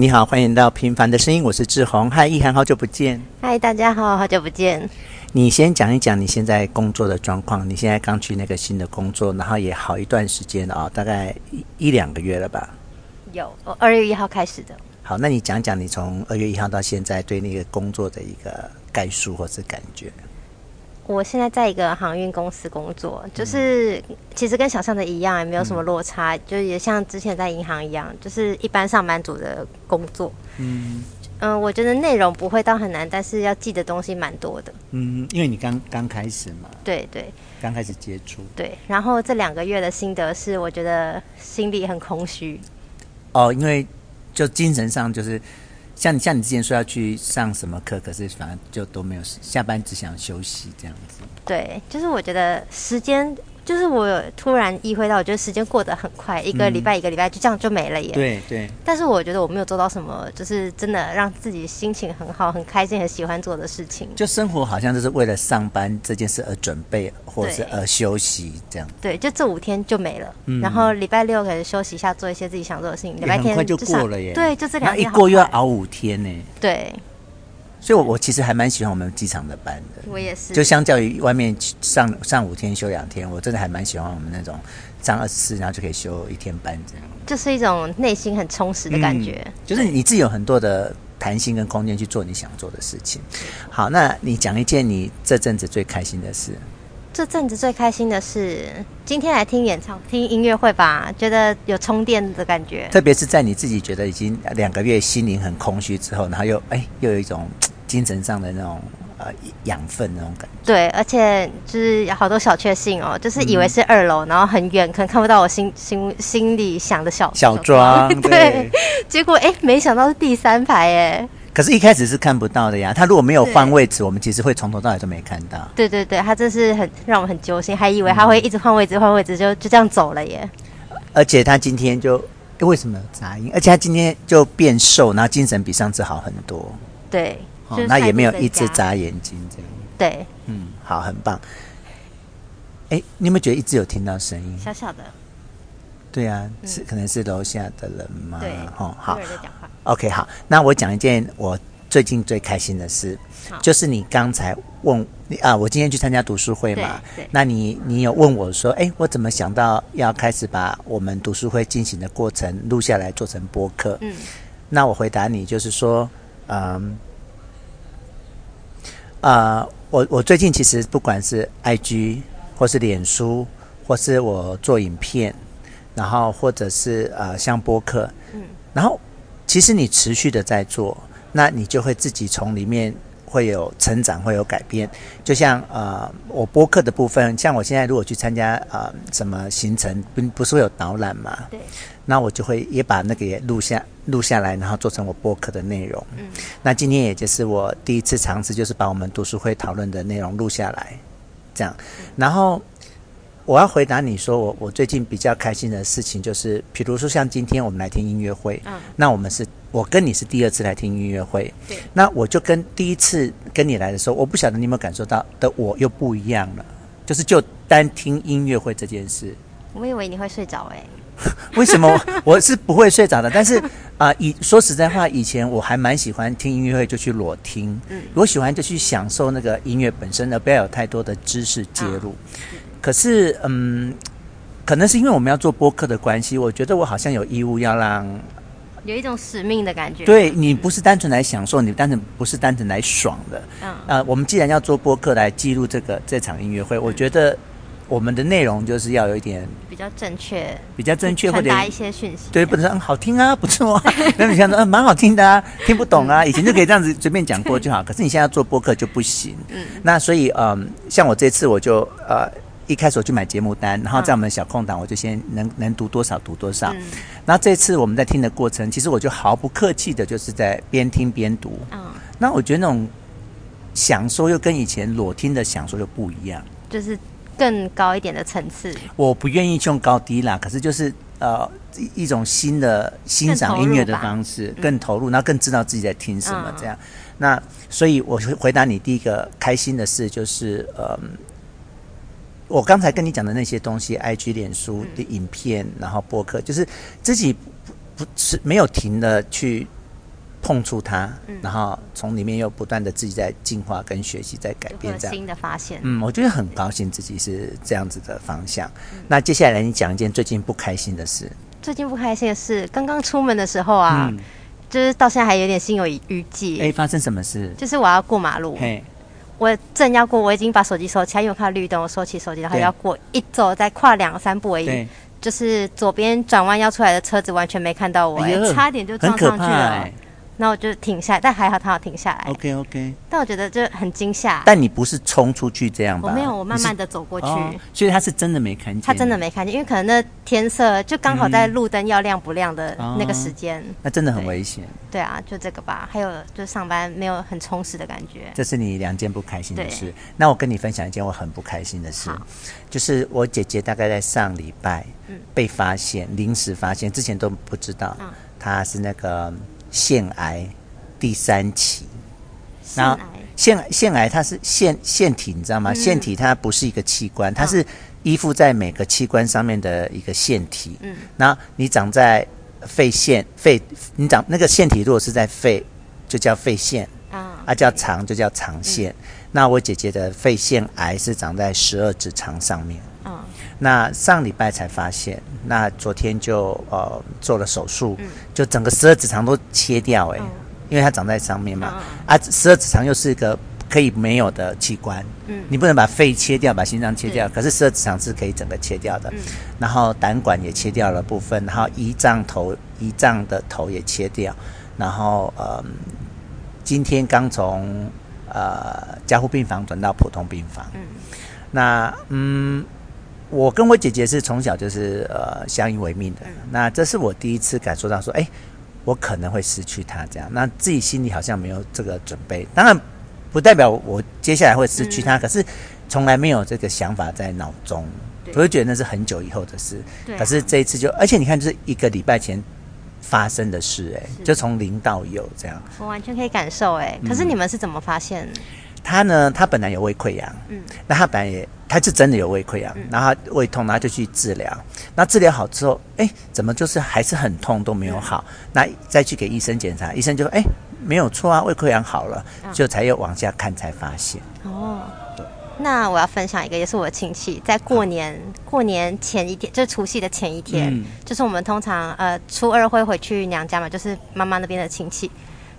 你好，欢迎到《平凡的声音》，我是志宏。嗨，易涵，好久不见。嗨，大家好，好久不见。你先讲一讲你现在工作的状况。你现在刚去那个新的工作，然后也好一段时间了啊、哦，大概一一两个月了吧？有，我二月一号开始的。好，那你讲讲你从二月一号到现在对那个工作的一个概述或是感觉。我现在在一个航运公司工作，就是其实跟想象的一样，也没有什么落差，嗯、就也像之前在银行一样，就是一般上班族的工作。嗯嗯、呃，我觉得内容不会到很难，但是要记的东西蛮多的。嗯，因为你刚刚开始嘛。对对。刚开始接触。对，然后这两个月的心得是，我觉得心里很空虚。哦，因为就精神上就是。像你像你之前说要去上什么课，可是反正就都没有，下班只想休息这样子。对，就是我觉得时间。就是我有突然意会到，我觉得时间过得很快，一个礼拜一个礼拜就这样就没了耶。对、嗯、对。对，但是我觉得我没有做到什么，就是真的让自己心情很好、很开心、很喜欢做的事情。就生活好像就是为了上班这件事而准备，或者是而休息这样。对，就这五天就没了。嗯。然后礼拜六可能休息一下，做一些自己想做的事情。礼拜天很快就过了耶。对，就这两天。一过又要熬五天呢。对。所以我，我我其实还蛮喜欢我们机场的班的。我也是。就相较于外面上上五天休两天，我真的还蛮喜欢我们那种上二十四，然后就可以休一天班这样。就是一种内心很充实的感觉。嗯、就是你自己有很多的弹性跟空间去做你想做的事情。好，那你讲一件你这阵子最开心的事。这阵子最开心的是今天来听演唱听音乐会吧，觉得有充电的感觉。特别是在你自己觉得已经两个月心灵很空虚之后，然后又哎又有一种精神上的那种呃养分那种感觉。对，而且就是有好多小确幸哦，就是以为是二楼，嗯、然后很远，可能看不到我心心心里想的小小庄。对，对，结果哎，没想到是第三排哎。可是，一开始是看不到的呀。他如果没有换位置，我们其实会从头到尾都没看到。对对对，他这是很让我们很揪心，还以为他会一直换位置，换位置就就这样走了耶。而且他今天就为什么有杂音？而且他今天就变瘦，然后精神比上次好很多。对，哦，那也没有一直眨眼睛这样。对，嗯，好，很棒。哎，你有没有觉得一直有听到声音？小小的。对啊，是可能是楼下的人吗？对，哦，好。OK，好，那我讲一件我最近最开心的事，就是你刚才问啊，我今天去参加读书会嘛，那你你有问我说，哎，我怎么想到要开始把我们读书会进行的过程录下来做成播客？嗯，那我回答你就是说，嗯，啊、呃，我我最近其实不管是 IG 或是脸书，或是我做影片，然后或者是呃像播客，嗯，然后。其实你持续的在做，那你就会自己从里面会有成长，会有改变。就像呃，我播客的部分，像我现在如果去参加呃什么行程，不不是会有导览嘛？对。那我就会也把那个也录下录下来，然后做成我播客的内容。嗯。那今天也就是我第一次尝试，就是把我们读书会讨论的内容录下来，这样，然后。我要回答你说，我我最近比较开心的事情就是，比如说像今天我们来听音乐会，嗯，那我们是我跟你是第二次来听音乐会，对，那我就跟第一次跟你来的时候，我不晓得你有没有感受到的，我又不一样了，就是就单听音乐会这件事，我以为你会睡着哎，为什么我是不会睡着的？但是啊，以、呃、说实在话，以前我还蛮喜欢听音乐会，就去裸听，嗯，我喜欢就去享受那个音乐本身，而不要有太多的知识介入。嗯可是，嗯，可能是因为我们要做播客的关系，我觉得我好像有义务要让，有一种使命的感觉。对，你不是单纯来享受，你单纯不是单纯来爽的。嗯。呃，我们既然要做播客来记录这个这场音乐会，嗯，我觉得我们的内容就是要有一点比较正确，比较正确，或者传达一些讯息。对，不能说嗯好听啊，不错啊。那你想说嗯蛮好听的啊，听不懂啊，以前就可以这样子随便讲过就好。可是你现在做播客就不行。嗯。那所以，嗯，像我这次我就呃。一开始我去买节目单，然后在我们的小空档，我就先能能读多少读多少。嗯。然后这次我们在听的过程，其实我就毫不客气的，就是在边听边读。嗯。那我觉得那种享受又跟以前裸听的享受又不一样，就是更高一点的层次。我不愿意用高低啦，可是就是呃一种新的欣赏音乐的方式，更投入，更投入，然后更知道自己在听什么这样。嗯。那所以我回答你第一个开心的事就是呃。我刚才跟你讲的那些东西，IG、脸书的影片，然后播客，就是自己不不是没有停的去碰触它，嗯、然后从里面又不断的自己在进化跟学习，在改变这样新的发现。嗯，我觉得很高兴自己是这样子的方向。嗯、那接下来你讲一件最近不开心的事。最近不开心的事，刚刚出门的时候啊，嗯、就是到现在还有点心有余悸。哎，发生什么事？就是我要过马路，嘿我正要过，我已经把手机收起来，因为我看到绿灯，我收起手机，然后要过，一走再跨两三步而已。就是左边转弯要出来的车子完全没看到我，哎，差点就撞上去了。那我就停下来，但还好他有停下来。OK OK。但我觉得就很惊吓。但你不是冲出去这样吧？我没有，我慢慢的走过去。所以他是真的没看见。他真的没看见，因为可能那天色就刚好在路灯要亮不亮的那个时间。那真的很危险。对啊，就这个吧。还有就是上班没有很充实的感觉。这是你两件不开心的事。那我跟你分享一件我很不开心的事，就是我姐姐大概在上礼拜被发现，临时发现，之前都不知道，她是那个。腺癌第三期，然后腺腺癌它是腺腺体，你知道吗？腺体它不是一个器官，它是依附在每个器官上面的一个腺体。嗯，然后你长在肺腺肺，你长那个腺体如果是在肺，就叫肺腺。啊，啊叫肠就叫肠腺。那我姐姐的肺腺癌是长在十二指肠上面。那上礼拜才发现，那昨天就呃做了手术，嗯、就整个十二指肠都切掉哎、因为它长在上面嘛，嗯、啊十二指肠又是一个可以没有的器官，嗯，你不能把肺切掉，把心脏切掉，是可是十二指肠是可以整个切掉的，嗯、然后胆管也切掉了部分，然后胰脏头胰脏的头也切掉，然后呃今天刚从呃加护病房转到普通病房，嗯，那嗯。我跟我姐姐是从小就是呃相依为命的，那这是我第一次感受到说，哎，我可能会失去她这样，那自己心里好像没有这个准备。当然，不代表我接下来会失去她，可是从来没有这个想法在脑中，我会觉得那是很久以后的事。可是这一次就，而且你看，就是一个礼拜前发生的事，哎，就从零到有这样。我完全可以感受，哎，可是你们是怎么发现？他呢，他本来有胃溃疡，嗯，那他本来也。他是真的有胃溃疡，然后胃痛，然后就去治疗。那治疗好之后，哎，怎么就是还是很痛都没有好？那再去给医生检查，医生就说：“哎，没有错啊，胃溃疡好了。”就才又往下看才发现。哦，对。那我要分享一个，也是我的亲戚，在过年过年前一天，就是除夕的前一天，就是我们通常呃初二会回去娘家嘛，就是妈妈那边的亲戚。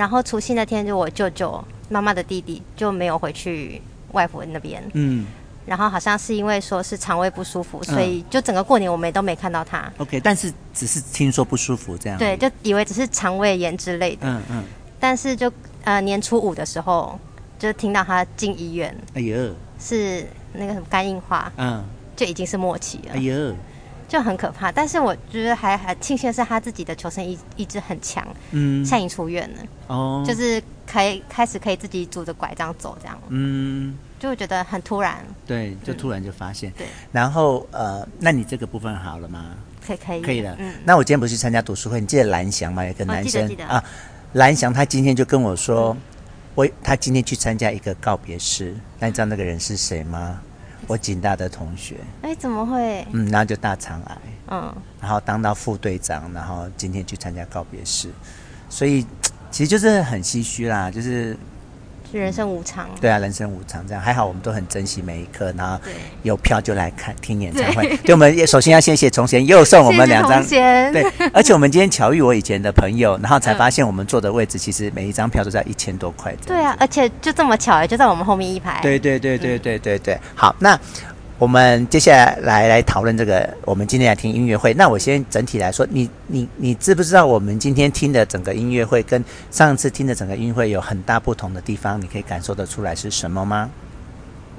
然后除夕那天，就我舅舅妈妈的弟弟就没有回去外婆那边。嗯。然后好像是因为说是肠胃不舒服，所以就整个过年我们都没看到他。OK，但是只是听说不舒服这样。对，就以为只是肠胃炎之类的。嗯嗯。但是就呃年初五的时候，就听到他进医院。哎呦。是那个什么肝硬化。嗯。就已经是末期了。哎呦。就很可怕，但是我觉得还还庆幸的是他自己的求生意意志很强。嗯。现在已经出院了。哦。就是可以开始可以自己拄着拐杖走这样。嗯。就会觉得很突然，对，就突然就发现，对。然后呃，那你这个部分好了吗？可以，可以，可以了。嗯。那我今天不是去参加读书会，你记得蓝翔吗？有个男生啊，蓝翔他今天就跟我说，我他今天去参加一个告别式，那你知道那个人是谁吗？我警大的同学。哎，怎么会？嗯，然后就大肠癌，嗯，然后当到副队长，然后今天去参加告别式，所以其实就是很唏嘘啦，就是。人生无常，对啊，人生无常，这样还好，我们都很珍惜每一刻，然后有票就来看听演唱会。对，对，我们也首先要谢谢从贤，又送我们两张，对，而且我们今天巧遇我以前的朋友，然后才发现我们坐的位置其实每一张票都在一千多块。对啊，而且就这么巧，就在我们后面一排。对对对对对对对，好，那。我们接下来来来讨论这个，我们今天来听音乐会。那我先整体来说，你你你知不知道我们今天听的整个音乐会跟上次听的整个音乐会有很大不同的地方？你可以感受得出来是什么吗？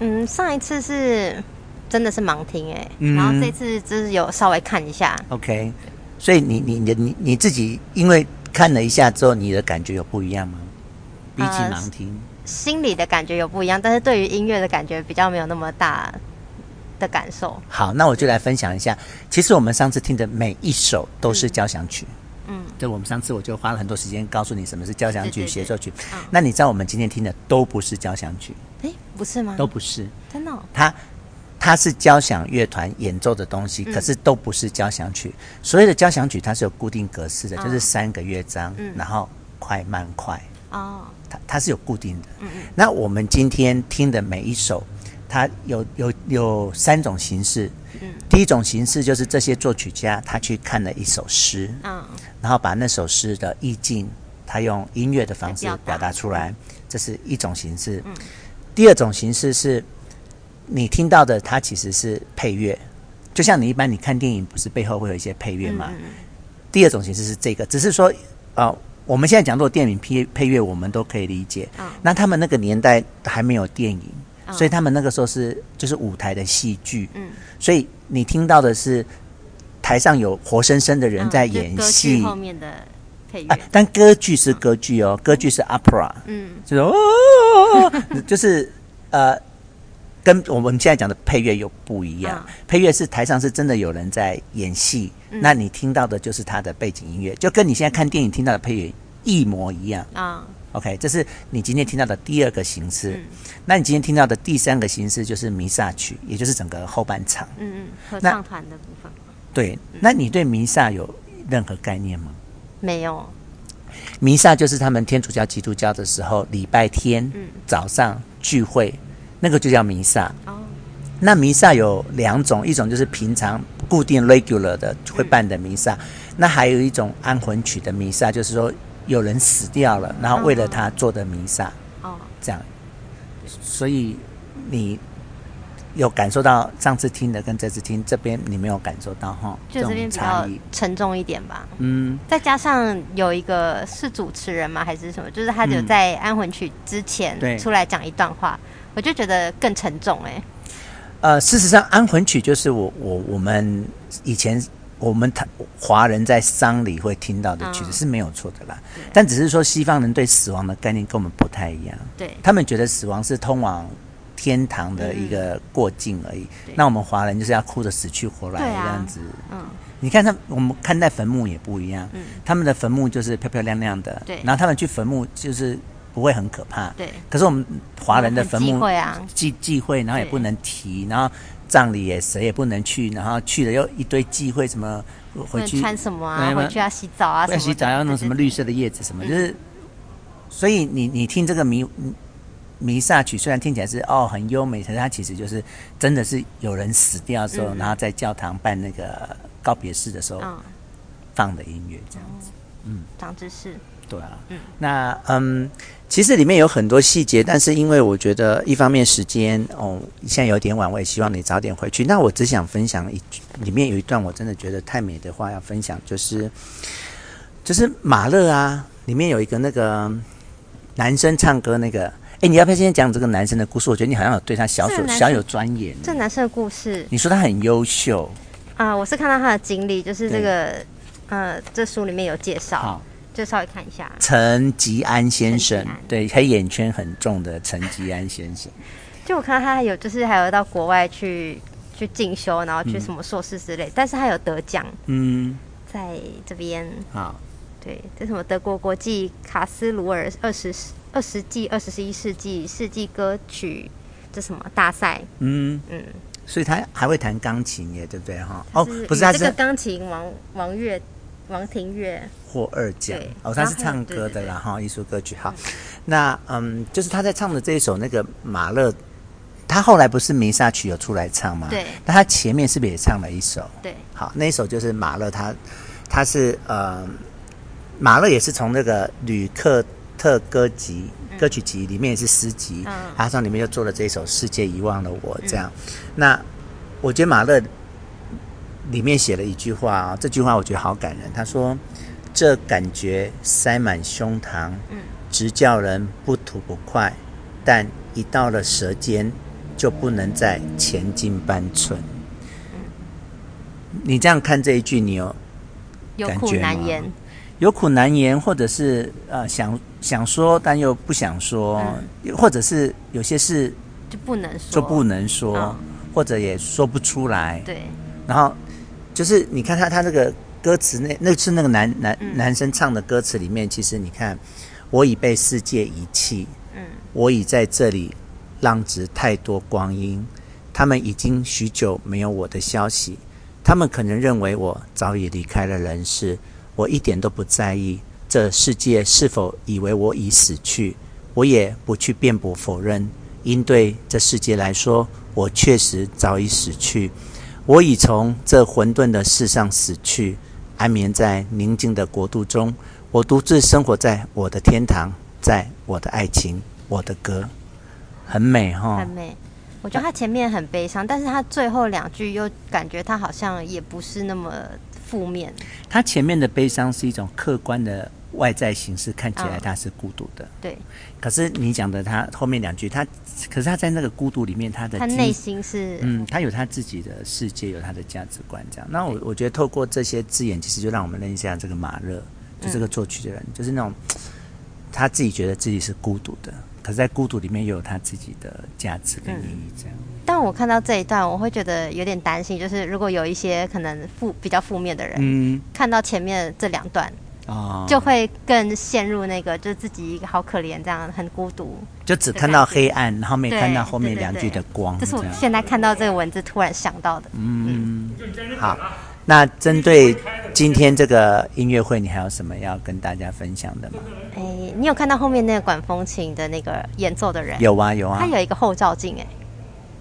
嗯，上一次是真的是盲听哎，嗯、然后这次就是有稍微看一下。OK，所以你你你你你自己因为看了一下之后，你的感觉有不一样吗？比起盲听，呃、心里的感觉有不一样，但是对于音乐的感觉比较没有那么大。的感受。好，那我就来分享一下。其实我们上次听的每一首都是交响曲。嗯，对我们上次我就花了很多时间告诉你什么是交响曲、协奏曲。嗯、那你知道我们今天听的都不是交响曲？诶，不是吗？都不是，真的、哦。它它是交响乐团演奏的东西，可是都不是交响曲。嗯、所谓的交响曲，它是有固定格式的，就是三个乐章，嗯、然后快慢快哦，它它是有固定的。嗯嗯。那我们今天听的每一首，它有有有三种形式。嗯。第一种形式就是这些作曲家他去看了一首诗，嗯，然后把那首诗的意境，他用音乐的方式表达出来，这是一种形式。嗯。第二种形式是，你听到的它其实是配乐，就像你一般你看电影，不是背后会有一些配乐吗？第二种形式是这个，只是说，呃，我们现在讲做电影配配乐，我们都可以理解。嗯。那他们那个年代还没有电影，所以他们那个时候是就是舞台的戏剧。嗯。所以你听到的是台上有活生生的人在演戏。后面的配乐。但歌剧是歌剧哦，歌剧是 opera。嗯。就是哦，就是呃。跟我们现在讲的配乐又不一样，嗯、配乐是台上是真的有人在演戏，嗯、那你听到的就是他的背景音乐，就跟你现在看电影听到的配乐一模一样啊。嗯、OK，这是你今天听到的第二个形式。嗯、那你今天听到的第三个形式就是弥撒曲，也就是整个后半场。嗯嗯，合唱团的部分。对，那你对弥撒有任何概念吗？没有。弥撒就是他们天主教、基督教的时候，礼拜天早上聚会。那个就叫弥撒。哦，那弥撒有两种，一种就是平常固定 regular 的会办的弥撒，嗯、那还有一种安魂曲的弥撒，就是说有人死掉了，然后为了他做的弥撒。哦，这样。所以你有感受到上次听的跟这次听这边你没有感受到哈？就这边比较沉重一点吧。嗯，再加上有一个是主持人吗？还是什么？就是他有在安魂曲之前出来讲一段话。嗯我就觉得更沉重哎、欸。呃，事实上，安魂曲就是我我我们以前我们他华人在丧礼会听到的曲子是没有错的啦。嗯、但只是说西方人对死亡的概念跟我们不太一样。对。他们觉得死亡是通往天堂的一个过境而已。嗯、那我们华人就是要哭着死去活来这样子。嗯。你看他，我们看待坟墓也不一样。嗯。他们的坟墓就是漂漂亮亮的。对。然后他们去坟墓就是。不会很可怕，对。可是我们华人的坟墓忌忌讳，然后也不能提，然后葬礼也谁也不能去，然后去了又一堆忌讳，什么回去穿什么啊，回去要洗澡啊，要洗澡要弄什么绿色的叶子什么，就是。所以你你听这个弥弥撒曲，虽然听起来是哦很优美，可是它其实就是真的是有人死掉的时候，然后在教堂办那个告别式的时候放的音乐这样子，嗯，长知识。对啊，嗯，那嗯，其实里面有很多细节，但是因为我觉得一方面时间哦，现在有点晚，我也希望你早点回去。那我只想分享一句，里面有一段我真的觉得太美的话要分享，就是就是马勒啊，里面有一个那个男生唱歌那个，哎，你要不要先讲这个男生的故事？我觉得你好像有对他小有小有钻研。这男生的故事，你说他很优秀啊？我是看到他的经历，就是这个对呃，这书里面有介绍。好就稍微看一下，陈吉安先生，对，黑眼圈很重的陈吉安先生。就我看到他还有，就是还有到国外去去进修，然后去什么硕士之类，嗯、但是他有得奖。嗯，在这边。好，对，这什么德国国际卡斯鲁尔二十二十纪二十一世纪世纪歌曲这什么大赛？嗯嗯，所以他还会弹钢琴耶，对不对哈？哦，不是，他这个钢琴王王乐。王庭月获二奖哦，他是唱歌的啦哈，艺术歌曲。好，那嗯，就是他在唱的这一首那个马勒，他后来不是弥撒曲有出来唱吗？对。那他前面是不是也唱了一首？对。好，那一首就是马勒他，他是呃，马勒也是从那个吕克特歌集歌曲集里面也是诗集，嗯，他从里面又做了这一首《世界遗忘了我》这样。那我觉得马勒。里面写了一句话啊，这句话我觉得好感人。他说：“这感觉塞满胸膛，直叫人不吐不快，但一到了舌尖，就不能再前进半寸。”你这样看这一句，你有感觉吗？有苦难言，有苦难言，或者是呃想想说，但又不想说，嗯、或者是有些事就不能说，就不能说，哦、或者也说不出来。对，然后。就是你看他他那个歌词，那那是那个男男男生唱的歌词里面，其实你看，我已被世界遗弃，嗯，我已在这里浪掷太多光阴，他们已经许久没有我的消息，他们可能认为我早已离开了人世，我一点都不在意，这世界是否以为我已死去，我也不去辩驳否认，因对这世界来说，我确实早已死去。我已从这混沌的世上死去，安眠在宁静的国度中。我独自生活在我的天堂，在我的爱情，我的歌，很美哈，很美。我觉得他前面很悲伤，但是他最后两句又感觉他好像也不是那么负面。他前面的悲伤是一种客观的外在形式，看起来他是孤独的。嗯、对。可是你讲的他后面两句，他可是他在那个孤独里面，他的他内心是嗯，他有他自己的世界，有他的价值观这样。那我我觉得透过这些字眼，其实就让我们认识一下这个马勒，就这个作曲的人，嗯、就是那种他自己觉得自己是孤独的。可是，在孤独里面，又有他自己的价值跟意义。这样、嗯，但我看到这一段，我会觉得有点担心，就是如果有一些可能负比较负面的人，嗯，看到前面这两段，哦，就会更陷入那个，就是自己一个好可怜，这样很孤独，就只看到黑暗，然后没看到后面两句的光。这是我现在看到这个文字突然想到的。嗯，嗯好。那针对今天这个音乐会，你还有什么要跟大家分享的吗？哎，你有看到后面那个管风琴的那个演奏的人？有啊，有啊。他有一个后照镜，哎。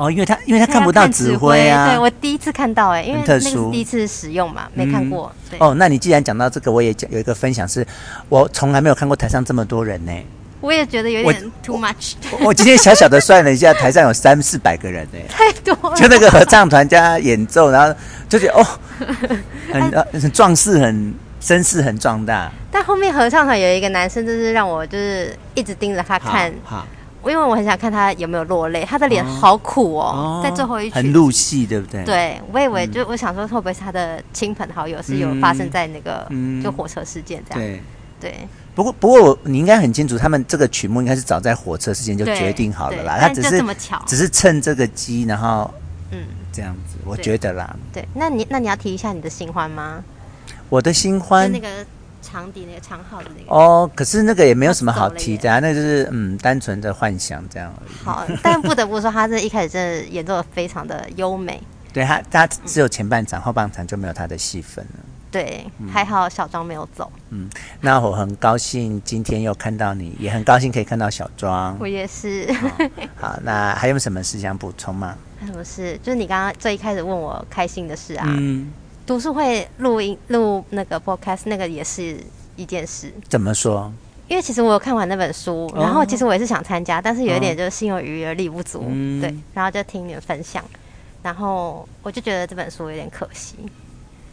哦，因为他因为他看不到指挥啊。对，我第一次看到，哎，因为那是第一次使用嘛，没看过。对。哦，那你既然讲到这个，我也讲有一个分享，是我从来没有看过台上这么多人呢。我也觉得有点 too much。我，我今天小小的算了一下，台上有三四百个人呢，太多了。就那个合唱团加演奏，然后就觉得哦，很很壮士，很声势很壮大。但后面合唱团有一个男生，就是让我就是一直盯着他看，好，因为我很想看他有没有落泪。他的脸好苦哦，在最后一曲很入戏，对不对？对，我以为就我想说，会不会是他的亲朋好友是有发生在那个就火车事件这样？对对。不过，不过你应该很清楚，他们这个曲目应该是早在火车事件就决定好了啦。他只是只是趁这个机，然后嗯，这样子，我觉得啦。对，那你那你要提一下你的新欢吗？我的新欢，那个长笛那个长号的那个。哦，可是那个也没有什么好提的啊，那就是嗯，单纯的幻想这样而已。好，但不得不说，他这一开始真的演奏的非常的优美。对他，他只有前半场，后半场就没有他的戏份了。对，还好小庄没有走。嗯，那我很高兴今天又看到你，也很高兴可以看到小庄。我也是。好，那还有什么事想补充吗？还有什么事？就是你刚刚最一开始问我开心的事啊。嗯。读书会录音录那个 podcast 那个也是一件事。怎么说？因为其实我有看完那本书，然后其实我也是想参加，但是有一点就是心有余而力不足。嗯。对，然后就听你们分享，然后我就觉得这本书有点可惜。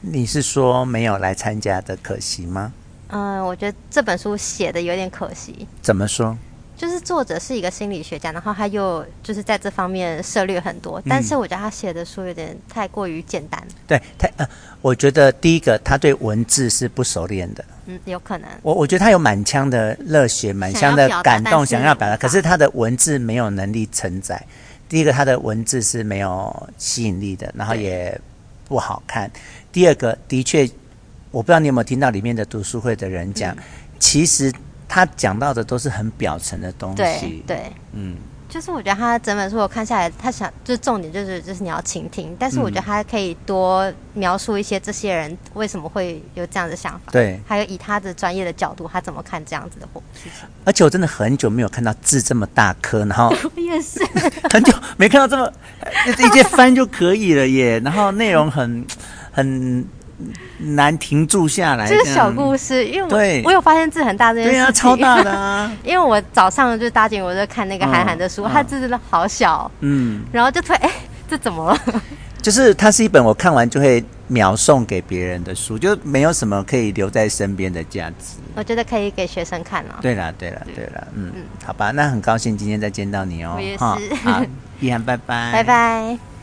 你是说没有来参加的可惜吗？嗯，我觉得这本书写的有点可惜。怎么说？就是作者是一个心理学家，然后他又就是在这方面涉猎很多，但是我觉得他写的书有点太过于简单。对，太呃，我觉得第一个他对文字是不熟练的。嗯，有可能。我我觉得他有满腔的热血，满腔的感动，想要表达，可是他的文字没有能力承载。第一个，他的文字是没有吸引力的，然后也不好看。第二个，的确，我不知道你有没有听到里面的读书会的人讲，嗯、其实他讲到的都是很表层的东西。对，对嗯，就是我觉得他整本书我看下来，他想就是重点就是就是你要倾听，但是我觉得他可以多描述一些这些人为什么会有这样的想法。对，还有以他的专业的角度，他怎么看这样子的事情。而且我真的很久没有看到字这么大颗，然后我 也是很久没看到这么 直接翻就可以了耶，然后内容很。很难停住下来。这个小故事，因为我我有发现字很大这件事情。对啊，超大的啊！因为我早上就搭紧，我在看那个韩寒的书，他、嗯、字真的好小。嗯。然后就突然，哎，这怎么了？就是它是一本我看完就会秒送给别人的书，就没有什么可以留在身边的价值。我觉得可以给学生看了。对了，对了，对了，嗯嗯，好吧，那很高兴今天再见到你哦。我也是。好，易涵，拜拜。拜拜。